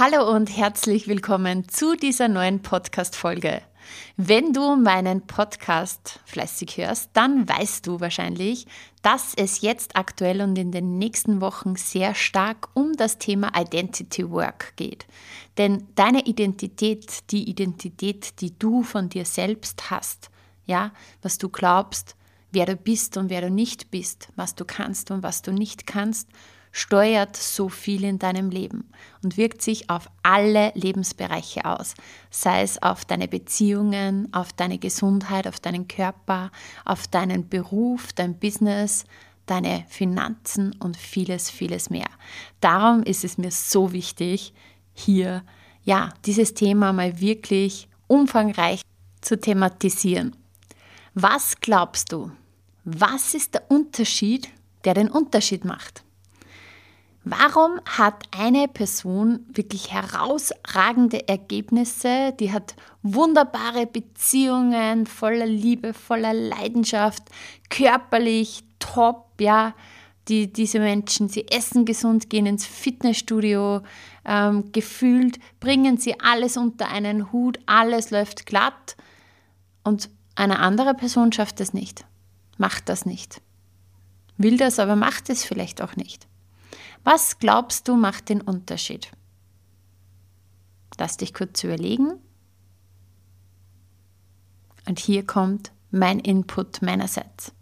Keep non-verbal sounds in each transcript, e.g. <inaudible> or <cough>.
Hallo und herzlich willkommen zu dieser neuen Podcast-Folge. Wenn du meinen Podcast fleißig hörst, dann weißt du wahrscheinlich, dass es jetzt aktuell und in den nächsten Wochen sehr stark um das Thema Identity Work geht. Denn deine Identität, die Identität, die du von dir selbst hast, ja, was du glaubst, wer du bist und wer du nicht bist, was du kannst und was du nicht kannst, steuert so viel in deinem Leben und wirkt sich auf alle Lebensbereiche aus, sei es auf deine Beziehungen, auf deine Gesundheit, auf deinen Körper, auf deinen Beruf, dein Business, deine Finanzen und vieles, vieles mehr. Darum ist es mir so wichtig, hier ja, dieses Thema mal wirklich umfangreich zu thematisieren. Was glaubst du? Was ist der Unterschied, der den Unterschied macht? Warum hat eine Person wirklich herausragende Ergebnisse, die hat wunderbare Beziehungen, voller Liebe, voller Leidenschaft, körperlich top, ja, die, diese Menschen, sie essen gesund, gehen ins Fitnessstudio, ähm, gefühlt bringen sie alles unter einen Hut, alles läuft glatt und eine andere Person schafft es nicht, macht das nicht, will das, aber macht es vielleicht auch nicht. Was glaubst du macht den Unterschied? Lass dich kurz überlegen. Und hier kommt mein Input meinerseits.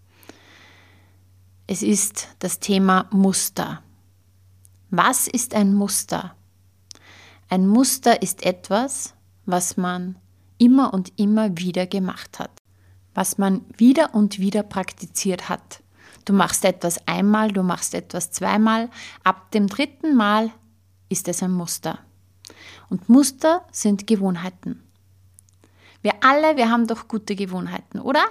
Es ist das Thema Muster. Was ist ein Muster? Ein Muster ist etwas, was man immer und immer wieder gemacht hat, was man wieder und wieder praktiziert hat. Du machst etwas einmal, du machst etwas zweimal. Ab dem dritten Mal ist es ein Muster. Und Muster sind Gewohnheiten. Wir alle, wir haben doch gute Gewohnheiten, oder?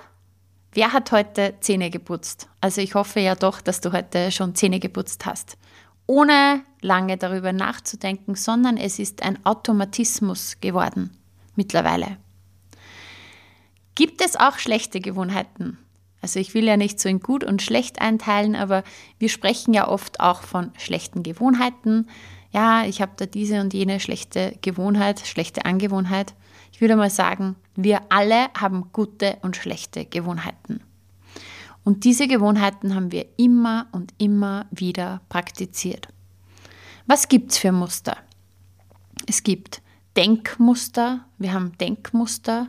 Wer hat heute Zähne geputzt? Also ich hoffe ja doch, dass du heute schon Zähne geputzt hast. Ohne lange darüber nachzudenken, sondern es ist ein Automatismus geworden mittlerweile. Gibt es auch schlechte Gewohnheiten? Also ich will ja nicht so in gut und schlecht einteilen, aber wir sprechen ja oft auch von schlechten Gewohnheiten. Ja, ich habe da diese und jene schlechte Gewohnheit, schlechte Angewohnheit. Ich würde mal sagen, wir alle haben gute und schlechte Gewohnheiten. Und diese Gewohnheiten haben wir immer und immer wieder praktiziert. Was gibt es für Muster? Es gibt Denkmuster, wir haben Denkmuster,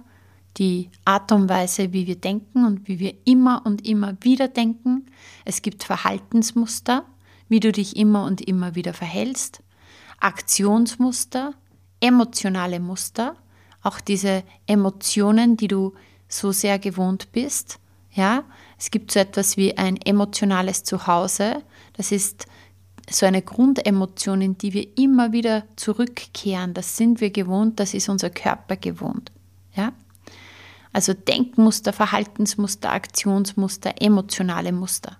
die Art und Weise, wie wir denken und wie wir immer und immer wieder denken. Es gibt Verhaltensmuster, wie du dich immer und immer wieder verhältst, Aktionsmuster, emotionale Muster, auch diese Emotionen, die du so sehr gewohnt bist. Ja, es gibt so etwas wie ein emotionales Zuhause. Das ist so eine Grundemotion, in die wir immer wieder zurückkehren. Das sind wir gewohnt, das ist unser Körper gewohnt. Ja? Also Denkmuster, Verhaltensmuster, Aktionsmuster, emotionale Muster.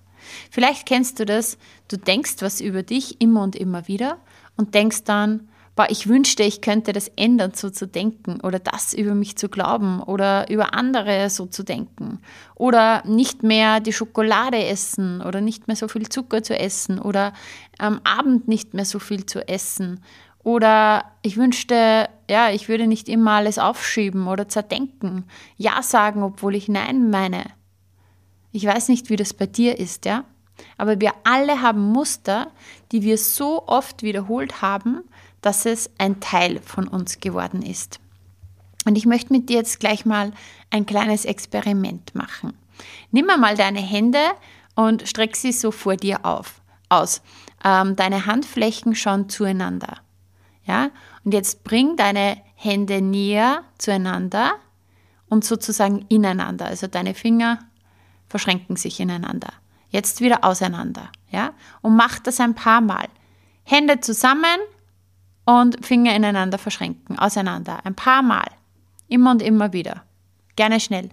Vielleicht kennst du das, du denkst was über dich immer und immer wieder und denkst dann, boah, ich wünschte, ich könnte das ändern, so zu denken oder das über mich zu glauben oder über andere so zu denken oder nicht mehr die Schokolade essen oder nicht mehr so viel Zucker zu essen oder am Abend nicht mehr so viel zu essen oder ich wünschte, ja, ich würde nicht immer alles aufschieben oder zerdenken. Ja sagen, obwohl ich Nein meine. Ich weiß nicht, wie das bei dir ist, ja? Aber wir alle haben Muster, die wir so oft wiederholt haben, dass es ein Teil von uns geworden ist. Und ich möchte mit dir jetzt gleich mal ein kleines Experiment machen. Nimm mal deine Hände und streck sie so vor dir auf, aus. Ähm, deine Handflächen schauen zueinander. Ja? Und jetzt bring deine Hände näher zueinander und sozusagen ineinander. Also deine Finger verschränken sich ineinander. Jetzt wieder auseinander. Ja? Und mach das ein paar Mal. Hände zusammen und Finger ineinander verschränken, auseinander, ein paar Mal, immer und immer wieder, gerne schnell.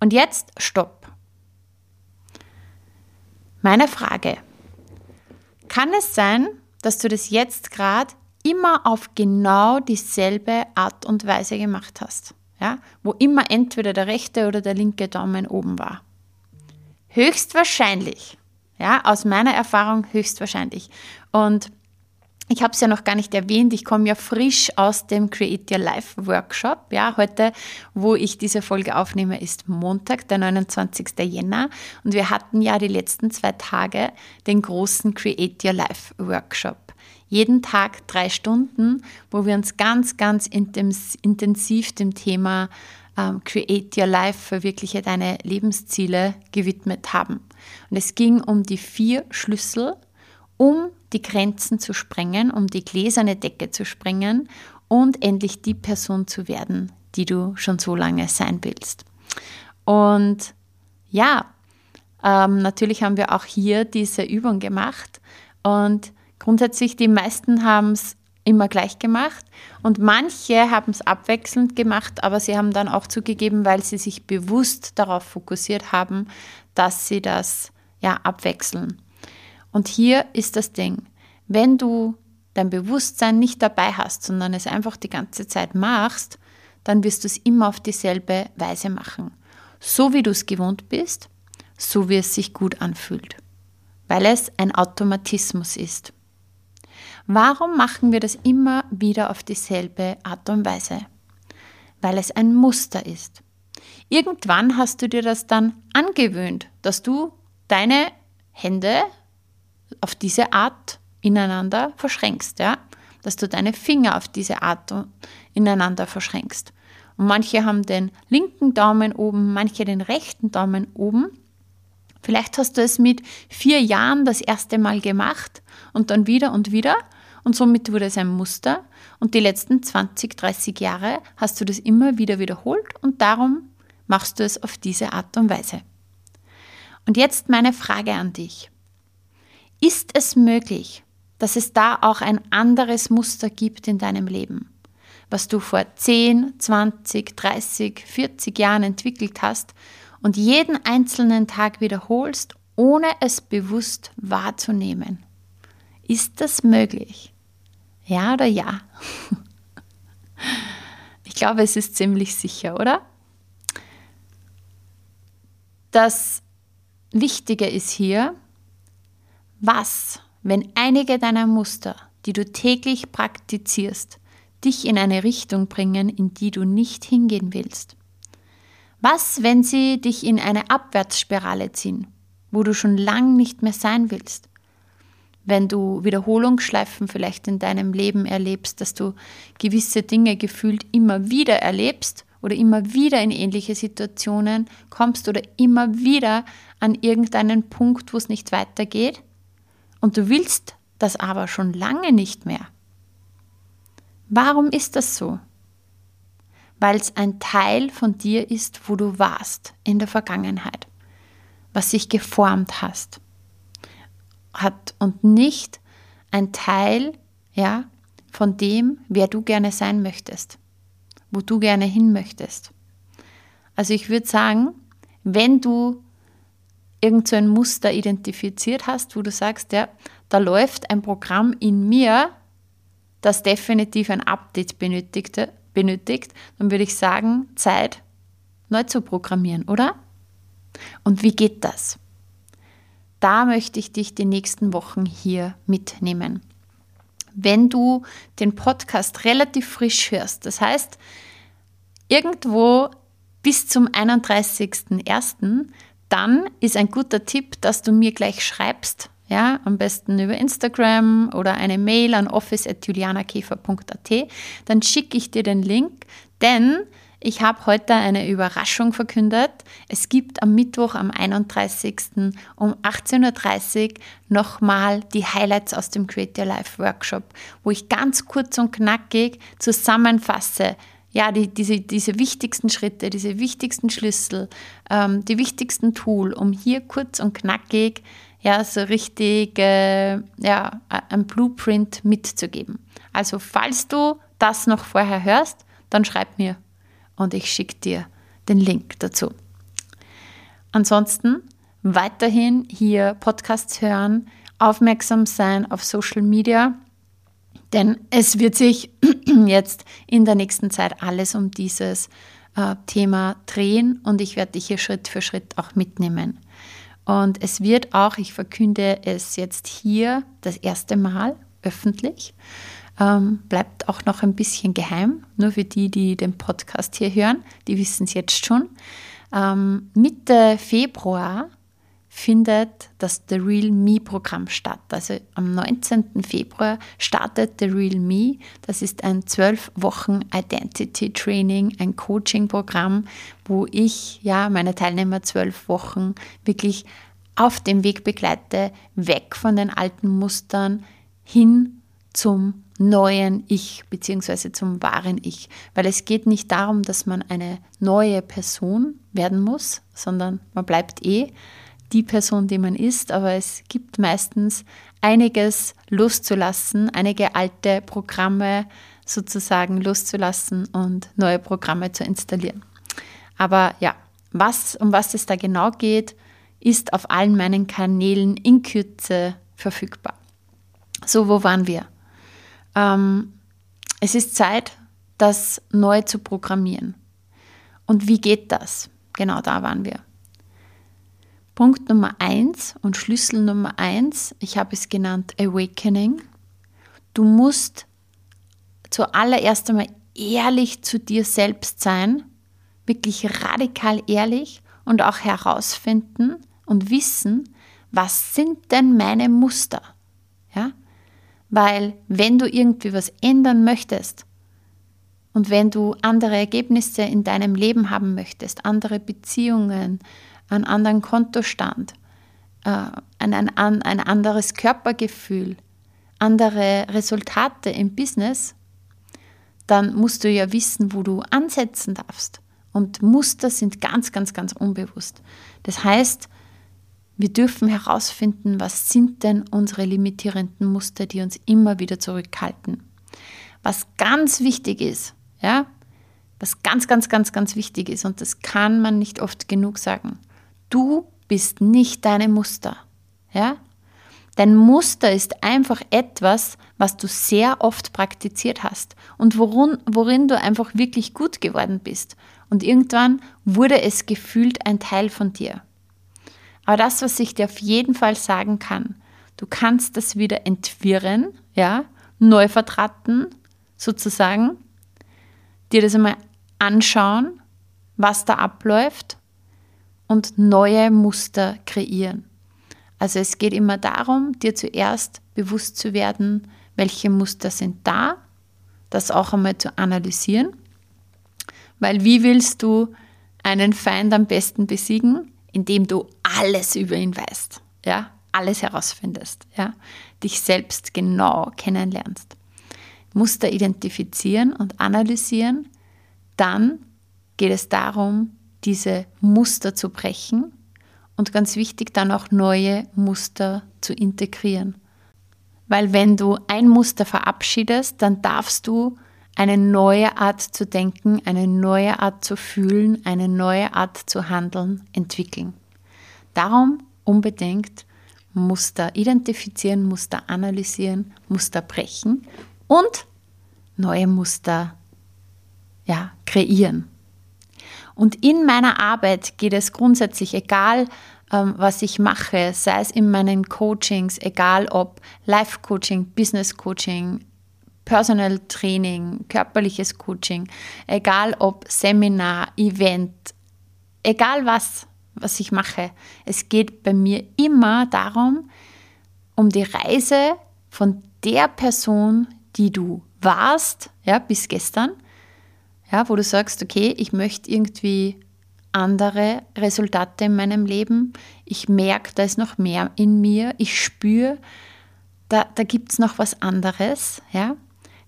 Und jetzt Stopp. Meine Frage, kann es sein, dass du das jetzt gerade immer auf genau dieselbe Art und Weise gemacht hast? Ja? Wo immer entweder der rechte oder der linke Daumen oben war. Höchstwahrscheinlich. Ja, aus meiner Erfahrung höchstwahrscheinlich. Und ich habe es ja noch gar nicht erwähnt, ich komme ja frisch aus dem Create Your Life Workshop. Ja, heute, wo ich diese Folge aufnehme, ist Montag, der 29. Jänner. Und wir hatten ja die letzten zwei Tage den großen Create Your Life Workshop. Jeden Tag drei Stunden, wo wir uns ganz, ganz intensiv dem Thema ähm, Create Your Life, verwirkliche deine Lebensziele gewidmet haben. Und es ging um die vier Schlüssel, um die Grenzen zu sprengen, um die gläserne Decke zu sprengen und endlich die Person zu werden, die du schon so lange sein willst. Und ja, ähm, natürlich haben wir auch hier diese Übung gemacht und grundsätzlich die meisten haben es immer gleich gemacht und manche haben es abwechselnd gemacht, aber sie haben dann auch zugegeben, weil sie sich bewusst darauf fokussiert haben, dass sie das ja abwechseln. Und hier ist das Ding, wenn du dein Bewusstsein nicht dabei hast, sondern es einfach die ganze Zeit machst, dann wirst du es immer auf dieselbe Weise machen. So wie du es gewohnt bist, so wie es sich gut anfühlt. Weil es ein Automatismus ist. Warum machen wir das immer wieder auf dieselbe Art und Weise? Weil es ein Muster ist. Irgendwann hast du dir das dann angewöhnt, dass du deine Hände auf diese Art ineinander verschränkst, ja? dass du deine Finger auf diese Art ineinander verschränkst. Und manche haben den linken Daumen oben, manche den rechten Daumen oben. Vielleicht hast du es mit vier Jahren das erste Mal gemacht und dann wieder und wieder. Und somit wurde es ein Muster. Und die letzten 20, 30 Jahre hast du das immer wieder wiederholt und darum machst du es auf diese Art und Weise. Und jetzt meine Frage an dich. Ist es möglich, dass es da auch ein anderes Muster gibt in deinem Leben, was du vor 10, 20, 30, 40 Jahren entwickelt hast und jeden einzelnen Tag wiederholst, ohne es bewusst wahrzunehmen? Ist das möglich? Ja oder ja? Ich glaube, es ist ziemlich sicher, oder? Das Wichtige ist hier, was, wenn einige deiner Muster, die du täglich praktizierst, dich in eine Richtung bringen, in die du nicht hingehen willst? Was, wenn sie dich in eine Abwärtsspirale ziehen, wo du schon lang nicht mehr sein willst? Wenn du Wiederholungsschleifen vielleicht in deinem Leben erlebst, dass du gewisse Dinge gefühlt immer wieder erlebst oder immer wieder in ähnliche Situationen kommst oder immer wieder an irgendeinen Punkt, wo es nicht weitergeht, und du willst das aber schon lange nicht mehr. Warum ist das so? Weil es ein Teil von dir ist, wo du warst in der Vergangenheit, was sich geformt hast, hat und nicht ein Teil, ja, von dem, wer du gerne sein möchtest, wo du gerne hin möchtest. Also ich würde sagen, wenn du irgend so ein Muster identifiziert hast, wo du sagst, ja, da läuft ein Programm in mir, das definitiv ein Update benötigt, benötigt, dann würde ich sagen, Zeit neu zu programmieren, oder? Und wie geht das? Da möchte ich dich die nächsten Wochen hier mitnehmen. Wenn du den Podcast relativ frisch hörst, das heißt, irgendwo bis zum 31.01., dann ist ein guter Tipp, dass du mir gleich schreibst, ja, am besten über Instagram oder eine Mail an office.julianakäfer.at. Dann schicke ich dir den Link, denn ich habe heute eine Überraschung verkündet. Es gibt am Mittwoch, am 31. um 18.30 Uhr nochmal die Highlights aus dem Create Your Life Workshop, wo ich ganz kurz und knackig zusammenfasse, ja, die, diese, diese wichtigsten Schritte, diese wichtigsten Schlüssel, ähm, die wichtigsten Tool, um hier kurz und knackig ja, so richtig, äh, ja, ein Blueprint mitzugeben. Also, falls du das noch vorher hörst, dann schreib mir und ich schicke dir den Link dazu. Ansonsten weiterhin hier Podcasts hören, aufmerksam sein auf Social Media, denn es wird sich <clears throat> jetzt in der nächsten Zeit alles um dieses äh, Thema drehen und ich werde dich hier Schritt für Schritt auch mitnehmen. Und es wird auch, ich verkünde es jetzt hier das erste Mal öffentlich, ähm, bleibt auch noch ein bisschen geheim, nur für die, die den Podcast hier hören, die wissen es jetzt schon. Ähm, Mitte Februar findet das The Real Me Programm statt. Also am 19. Februar startet The Real Me. Das ist ein zwölf Wochen Identity Training, ein Coaching-Programm, wo ich ja meine Teilnehmer zwölf Wochen wirklich auf dem Weg begleite, weg von den alten Mustern hin zum neuen Ich bzw. zum wahren Ich. Weil es geht nicht darum, dass man eine neue Person werden muss, sondern man bleibt eh die Person, die man ist, aber es gibt meistens einiges loszulassen, einige alte Programme sozusagen loszulassen und neue Programme zu installieren. Aber ja, was, um was es da genau geht, ist auf allen meinen Kanälen in Kürze verfügbar. So, wo waren wir? Ähm, es ist Zeit, das neu zu programmieren. Und wie geht das? Genau da waren wir. Punkt Nummer eins und Schlüssel Nummer eins, ich habe es genannt Awakening. Du musst zuallererst einmal ehrlich zu dir selbst sein, wirklich radikal ehrlich und auch herausfinden und wissen, was sind denn meine Muster? Ja? Weil wenn du irgendwie was ändern möchtest und wenn du andere Ergebnisse in deinem Leben haben möchtest, andere Beziehungen, einen anderen Kontostand, äh, ein, ein, ein anderes Körpergefühl, andere Resultate im Business, dann musst du ja wissen, wo du ansetzen darfst. Und Muster sind ganz, ganz, ganz unbewusst. Das heißt, wir dürfen herausfinden, was sind denn unsere limitierenden Muster, die uns immer wieder zurückhalten. Was ganz wichtig ist, ja, was ganz, ganz, ganz, ganz wichtig ist, und das kann man nicht oft genug sagen. Du bist nicht deine Muster. Ja? Dein Muster ist einfach etwas, was du sehr oft praktiziert hast und worin, worin du einfach wirklich gut geworden bist. Und irgendwann wurde es gefühlt ein Teil von dir. Aber das, was ich dir auf jeden Fall sagen kann, du kannst das wieder entwirren, ja, neu vertraten, sozusagen, dir das einmal anschauen, was da abläuft und neue Muster kreieren. Also es geht immer darum, dir zuerst bewusst zu werden, welche Muster sind da, das auch einmal zu analysieren. Weil wie willst du einen Feind am besten besiegen? Indem du alles über ihn weißt, ja, alles herausfindest, ja, dich selbst genau kennenlernst. Muster identifizieren und analysieren, dann geht es darum, diese Muster zu brechen und ganz wichtig dann auch neue Muster zu integrieren. Weil wenn du ein Muster verabschiedest, dann darfst du eine neue Art zu denken, eine neue Art zu fühlen, eine neue Art zu handeln entwickeln. Darum unbedingt Muster identifizieren, Muster analysieren, Muster brechen und neue Muster ja, kreieren. Und in meiner Arbeit geht es grundsätzlich, egal ähm, was ich mache, sei es in meinen Coachings, egal ob Life-Coaching, Business-Coaching, Personal Training, körperliches Coaching, egal ob Seminar, Event, egal was, was ich mache. Es geht bei mir immer darum, um die Reise von der Person, die du warst, ja, bis gestern, ja, wo du sagst, okay, ich möchte irgendwie andere Resultate in meinem Leben. Ich merke, da ist noch mehr in mir. Ich spüre, da, da gibt es noch was anderes. Ja?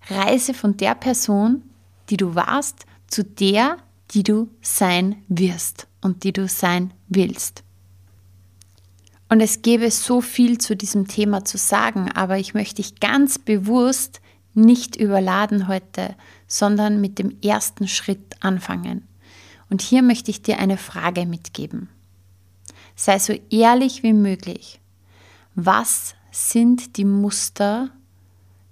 Reise von der Person, die du warst, zu der, die du sein wirst und die du sein willst. Und es gäbe so viel zu diesem Thema zu sagen, aber ich möchte dich ganz bewusst nicht überladen heute, sondern mit dem ersten Schritt anfangen. Und hier möchte ich dir eine Frage mitgeben. Sei so ehrlich wie möglich. Was sind die Muster,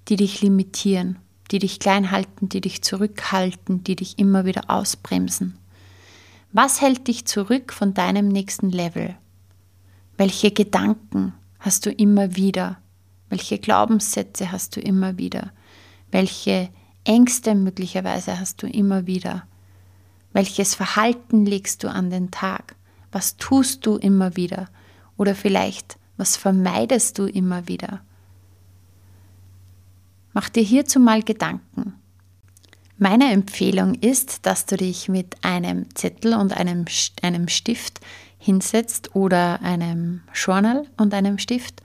die dich limitieren, die dich klein halten, die dich zurückhalten, die dich immer wieder ausbremsen? Was hält dich zurück von deinem nächsten Level? Welche Gedanken hast du immer wieder? Welche Glaubenssätze hast du immer wieder? Welche Ängste möglicherweise hast du immer wieder? Welches Verhalten legst du an den Tag? Was tust du immer wieder? Oder vielleicht, was vermeidest du immer wieder? Mach dir hierzu mal Gedanken. Meine Empfehlung ist, dass du dich mit einem Zettel und einem, einem Stift hinsetzt oder einem Journal und einem Stift,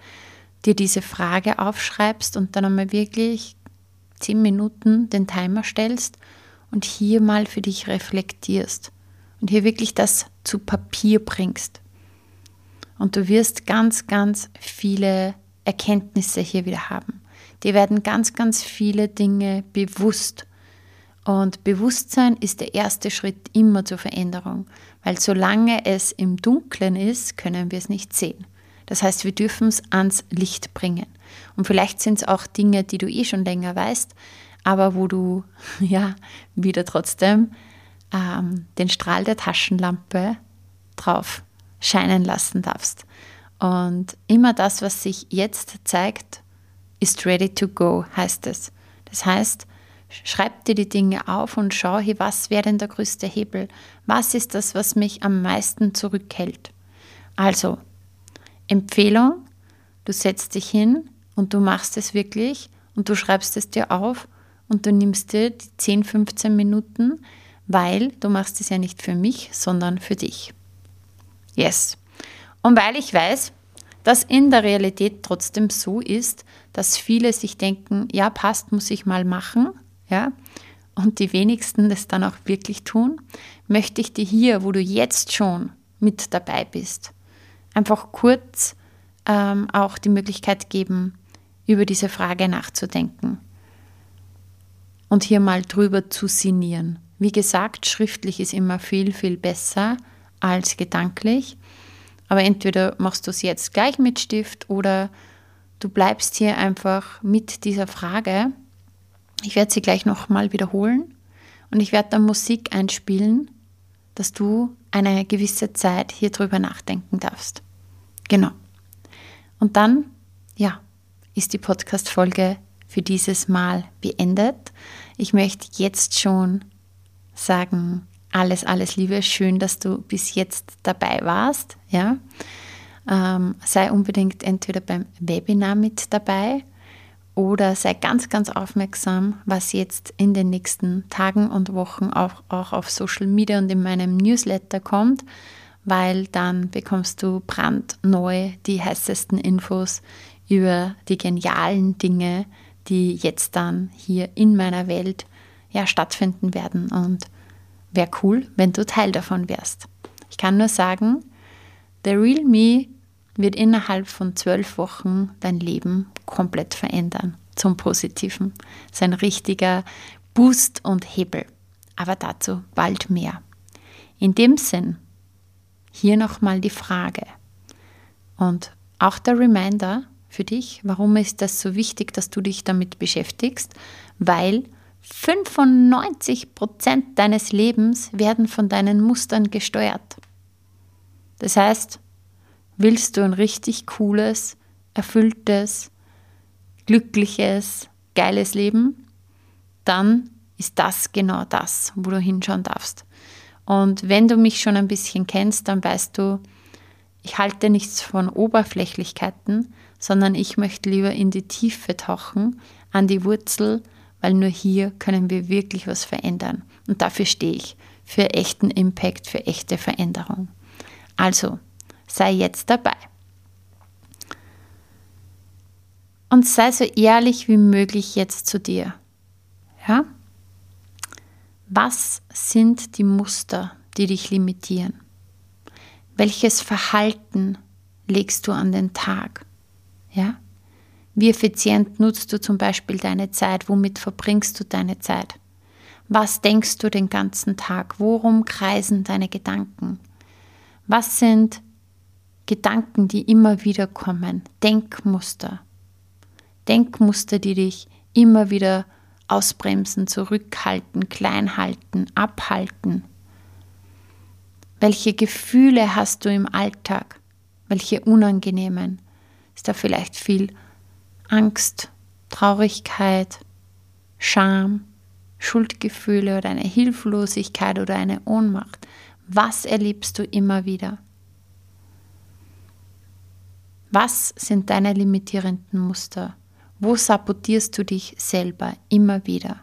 dir diese Frage aufschreibst und dann einmal wirklich zehn Minuten den Timer stellst und hier mal für dich reflektierst und hier wirklich das zu Papier bringst. Und du wirst ganz, ganz viele Erkenntnisse hier wieder haben. Dir werden ganz, ganz viele Dinge bewusst. Und Bewusstsein ist der erste Schritt immer zur Veränderung, weil solange es im Dunkeln ist, können wir es nicht sehen. Das heißt, wir dürfen es ans Licht bringen. Und vielleicht sind es auch Dinge, die du eh schon länger weißt, aber wo du <laughs> ja wieder trotzdem ähm, den Strahl der Taschenlampe drauf scheinen lassen darfst. Und immer das, was sich jetzt zeigt, ist ready to go, heißt es. Das heißt, schreib dir die Dinge auf und schau, hier, was wäre denn der größte Hebel? Was ist das, was mich am meisten zurückhält? Also, Empfehlung, du setzt dich hin und du machst es wirklich und du schreibst es dir auf und du nimmst dir die 10, 15 Minuten, weil du machst es ja nicht für mich, sondern für dich. Yes. Und weil ich weiß, dass in der Realität trotzdem so ist, dass viele sich denken, ja, passt, muss ich mal machen, ja, und die wenigsten das dann auch wirklich tun, möchte ich dir hier, wo du jetzt schon mit dabei bist, einfach kurz ähm, auch die Möglichkeit geben, über diese Frage nachzudenken und hier mal drüber zu sinnieren. Wie gesagt, schriftlich ist immer viel, viel besser als gedanklich. Aber entweder machst du es jetzt gleich mit Stift oder du bleibst hier einfach mit dieser Frage. Ich werde sie gleich nochmal wiederholen und ich werde dann Musik einspielen, dass du eine gewisse Zeit hier drüber nachdenken darfst. Genau. Und dann, ja, ist die Podcast-Folge für dieses Mal beendet. Ich möchte jetzt schon sagen, alles, alles Liebe, schön, dass du bis jetzt dabei warst. Ja? Ähm, sei unbedingt entweder beim Webinar mit dabei oder sei ganz, ganz aufmerksam, was jetzt in den nächsten Tagen und Wochen auch, auch auf Social Media und in meinem Newsletter kommt, weil dann bekommst du brandneu die heißesten Infos über die genialen Dinge, die jetzt dann hier in meiner Welt ja, stattfinden werden. Und wäre cool, wenn du Teil davon wärst. Ich kann nur sagen, The Real Me wird innerhalb von zwölf Wochen dein Leben komplett verändern zum Positiven. Das ist ein richtiger Boost und Hebel. Aber dazu bald mehr. In dem Sinn, hier nochmal die Frage und auch der Reminder, für dich. Warum ist das so wichtig, dass du dich damit beschäftigst? Weil 95 Prozent deines Lebens werden von deinen Mustern gesteuert. Das heißt, willst du ein richtig cooles, erfülltes, glückliches, geiles Leben, dann ist das genau das, wo du hinschauen darfst. Und wenn du mich schon ein bisschen kennst, dann weißt du, ich halte nichts von Oberflächlichkeiten, sondern ich möchte lieber in die Tiefe tauchen, an die Wurzel, weil nur hier können wir wirklich was verändern. Und dafür stehe ich, für echten Impact, für echte Veränderung. Also, sei jetzt dabei. Und sei so ehrlich wie möglich jetzt zu dir. Ja? Was sind die Muster, die dich limitieren? Welches Verhalten legst du an den Tag? Ja? Wie effizient nutzt du zum Beispiel deine Zeit? Womit verbringst du deine Zeit? Was denkst du den ganzen Tag? Worum kreisen deine Gedanken? Was sind Gedanken, die immer wieder kommen? Denkmuster. Denkmuster, die dich immer wieder ausbremsen, zurückhalten, klein halten, abhalten. Welche Gefühle hast du im Alltag? Welche unangenehmen? Ist da vielleicht viel Angst, Traurigkeit, Scham, Schuldgefühle oder eine Hilflosigkeit oder eine Ohnmacht? Was erlebst du immer wieder? Was sind deine limitierenden Muster? Wo sabotierst du dich selber immer wieder?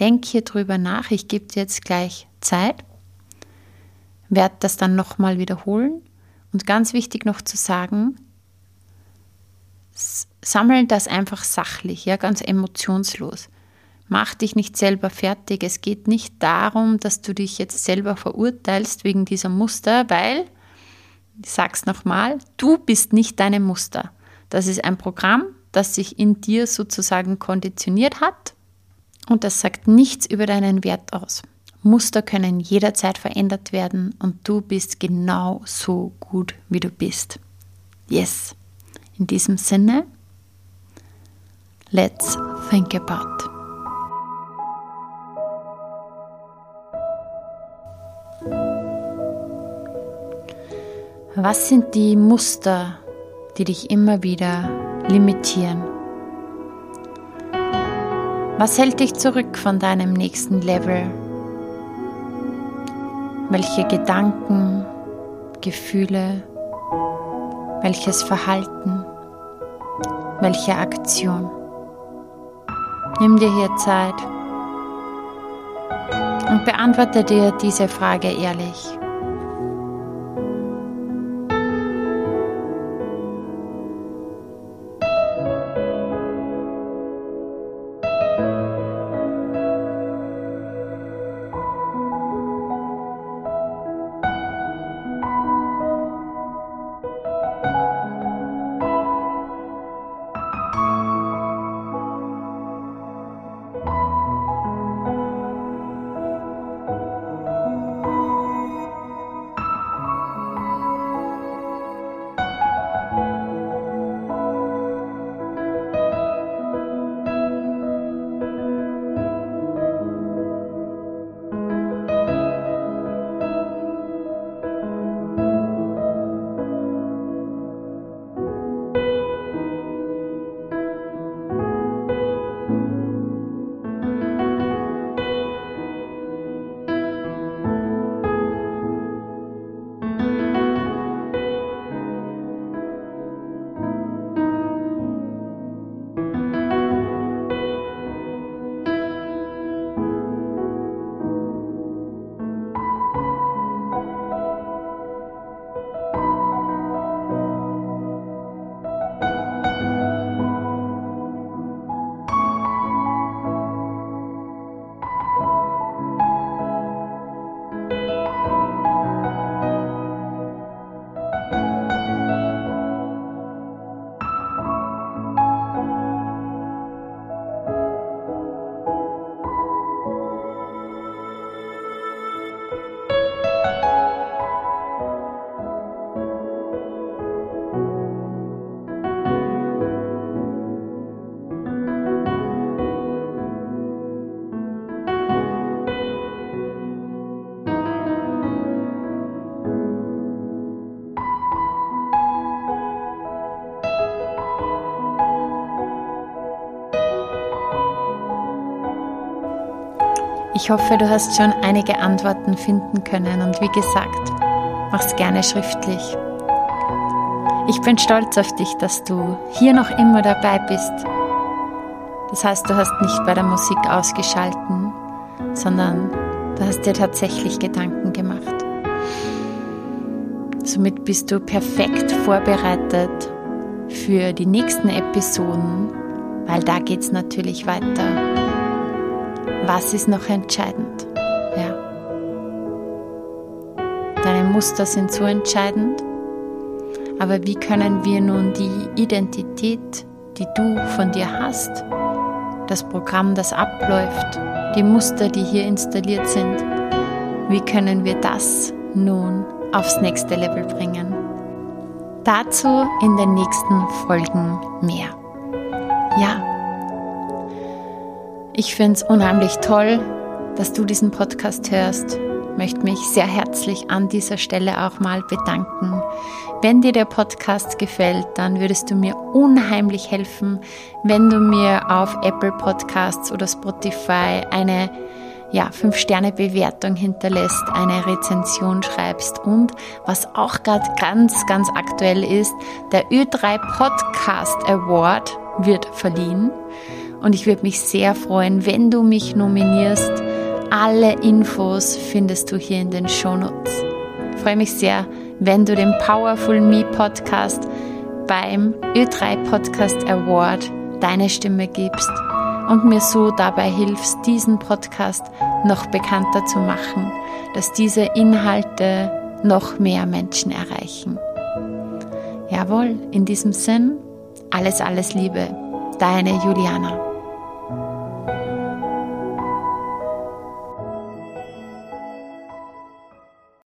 Denk hier drüber nach. Ich gebe dir jetzt gleich Zeit. Werde das dann nochmal wiederholen. Und ganz wichtig noch zu sagen, sammel das einfach sachlich, ja, ganz emotionslos. Mach dich nicht selber fertig. Es geht nicht darum, dass du dich jetzt selber verurteilst wegen dieser Muster, weil, ich sag's nochmal, du bist nicht deine Muster. Das ist ein Programm, das sich in dir sozusagen konditioniert hat und das sagt nichts über deinen Wert aus. Muster können jederzeit verändert werden und du bist genau so gut, wie du bist. Yes. In diesem Sinne, let's think about. Was sind die Muster, die dich immer wieder limitieren? Was hält dich zurück von deinem nächsten Level? Welche Gedanken, Gefühle, welches Verhalten, welche Aktion? Nimm dir hier Zeit und beantworte dir diese Frage ehrlich. Ich hoffe, du hast schon einige Antworten finden können und wie gesagt, mach's gerne schriftlich. Ich bin stolz auf dich, dass du hier noch immer dabei bist. Das heißt, du hast nicht bei der Musik ausgeschalten, sondern du hast dir tatsächlich Gedanken gemacht. Somit bist du perfekt vorbereitet für die nächsten Episoden, weil da geht es natürlich weiter was ist noch entscheidend? Ja. Deine Muster sind so entscheidend, Aber wie können wir nun die Identität, die du von dir hast, das Programm, das abläuft, die Muster, die hier installiert sind, wie können wir das nun aufs nächste Level bringen? Dazu in den nächsten Folgen mehr. Ja, ich finde es unheimlich toll, dass du diesen Podcast hörst. Möchte mich sehr herzlich an dieser Stelle auch mal bedanken. Wenn dir der Podcast gefällt, dann würdest du mir unheimlich helfen, wenn du mir auf Apple Podcasts oder Spotify eine ja, 5-Sterne-Bewertung hinterlässt, eine Rezension schreibst und was auch gerade ganz, ganz aktuell ist, der Ö3 Podcast Award wird verliehen. Und ich würde mich sehr freuen, wenn du mich nominierst. Alle Infos findest du hier in den Shownotes. Ich freue mich sehr, wenn du den Powerful Me Podcast beim Ö3 Podcast Award deine Stimme gibst und mir so dabei hilfst, diesen Podcast noch bekannter zu machen, dass diese Inhalte noch mehr Menschen erreichen. Jawohl, in diesem Sinn, alles, alles Liebe, deine Juliana.